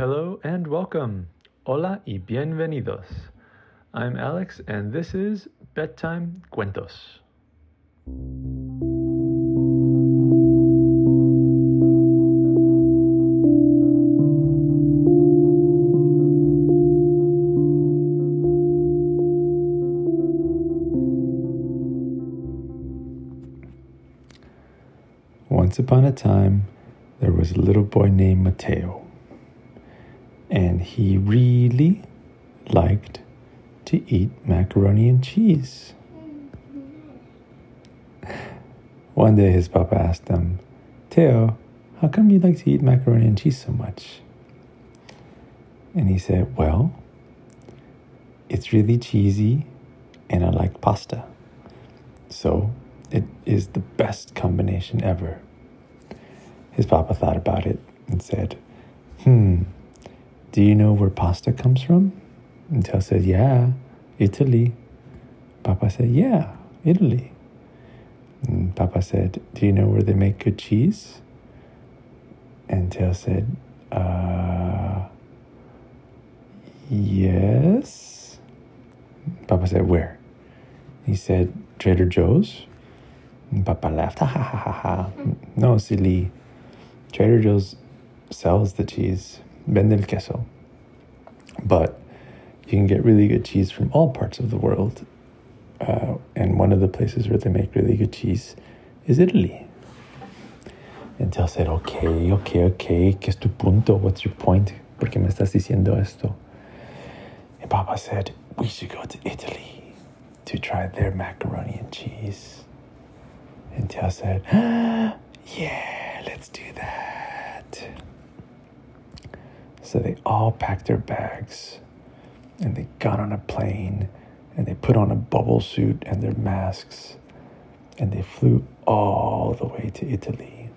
Hello and welcome. Hola y bienvenidos. I'm Alex and this is Bedtime Cuentos. Once upon a time, there was a little boy named Mateo. And he really liked to eat macaroni and cheese. One day his papa asked him, Teo, how come you like to eat macaroni and cheese so much? And he said, Well, it's really cheesy and I like pasta. So it is the best combination ever. His papa thought about it and said, Hmm, do you know where pasta comes from? And Teo said, Yeah, Italy. Papa said, Yeah, Italy. And Papa said, Do you know where they make good cheese? And Teo said, Uh, yes. Papa said, Where? He said, Trader Joe's. And Papa laughed, ha ha ha ha ha. No, silly. Trader Joe's sells the cheese, vende el queso. But you can get really good cheese from all parts of the world. Uh, and one of the places where they make really good cheese is Italy. And Teo said, okay, okay, okay, ¿qué es tu punto? What's your point? ¿Por qué me estás diciendo esto? And Papa said, we should go to Italy to try their macaroni and cheese. And Teo said, yeah, let's do that. So they all packed their bags and they got on a plane and they put on a bubble suit and their masks and they flew all the way to Italy.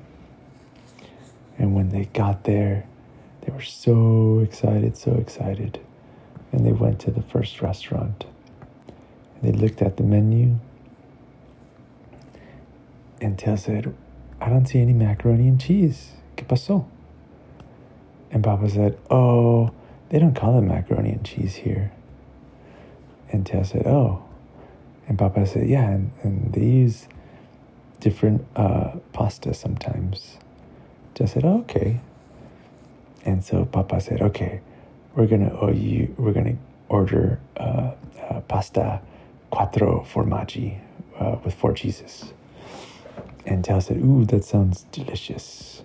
And when they got there, they were so excited, so excited. And they went to the first restaurant. And they looked at the menu. And Teo said, I don't see any macaroni and cheese. ¿Qué pasó? And Papa said, Oh, they don't call it macaroni and cheese here. And Teo said, Oh. And Papa said, Yeah, and, and they use different uh, pasta sometimes. Teo said, oh, Okay. And so Papa said, Okay, we're gonna owe you. We're gonna order uh, uh, pasta quattro formaggi uh, with four cheeses. And Teo said, Ooh, that sounds delicious.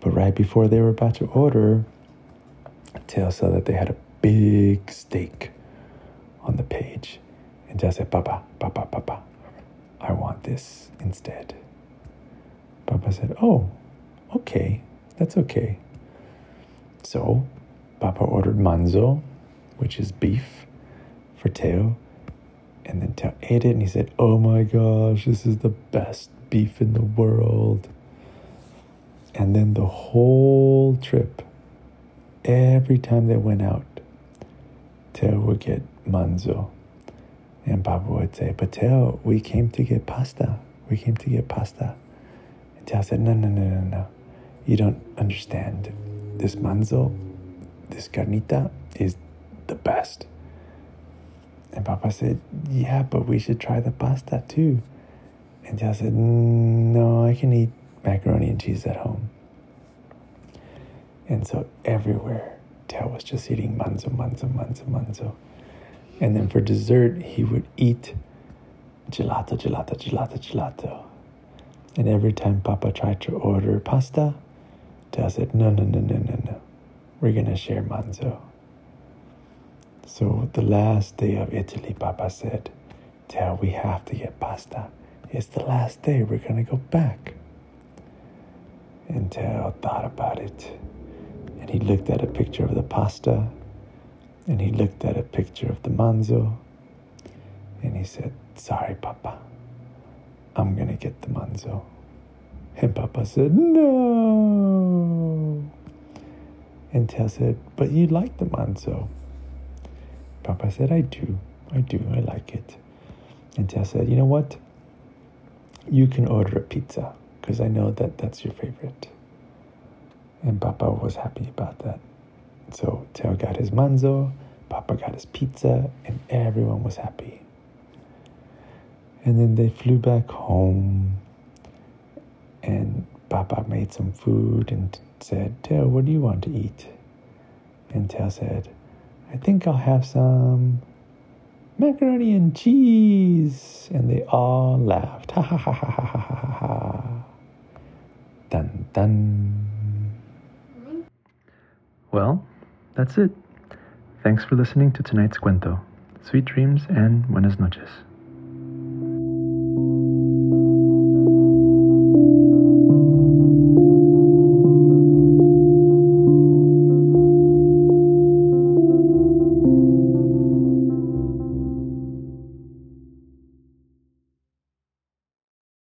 But right before they were about to order, Teo saw that they had a big steak on the page. And Teo said, Papa, Papa, Papa, I want this instead. Papa said, Oh, okay, that's okay. So Papa ordered manzo, which is beef, for Teo. And then Teo ate it and he said, Oh my gosh, this is the best beef in the world. And then the whole trip, every time they went out, Teo would get manzo. And Papa would say, But Teo, we came to get pasta. We came to get pasta. And Teo said, No, no, no, no, no. You don't understand. This manzo, this carnita is the best. And Papa said, Yeah, but we should try the pasta too. And Teo said, No, I can eat macaroni and cheese at home. And so everywhere, Teo was just eating manzo, manzo, manzo, manzo. And then for dessert, he would eat gelato, gelato, gelato, gelato. And every time Papa tried to order pasta, Teo said, No, no, no, no, no, no. We're going to share manzo. So the last day of Italy, Papa said, Teo, we have to get pasta. It's the last day. We're going to go back. And Teo thought about it. And he looked at a picture of the pasta. And he looked at a picture of the manzo. And he said, Sorry, Papa. I'm to get the manzo. And Papa said, No. And Teo said, But you like the manzo. Papa said, I do. I do. I like it. And Teo said, You know what? You can order a pizza because I know that that's your favorite. And Papa was happy about that. So Teo got his manzo, Papa got his pizza, and everyone was happy. And then they flew back home, and Papa made some food and said, Teo, what do you want to eat? And Teo said, I think I'll have some macaroni and cheese. And they all laughed. Ha ha ha ha ha ha ha ha. Dun dun. Well, that's it. Thanks for listening to tonight's cuento. Sweet dreams and buenas noches.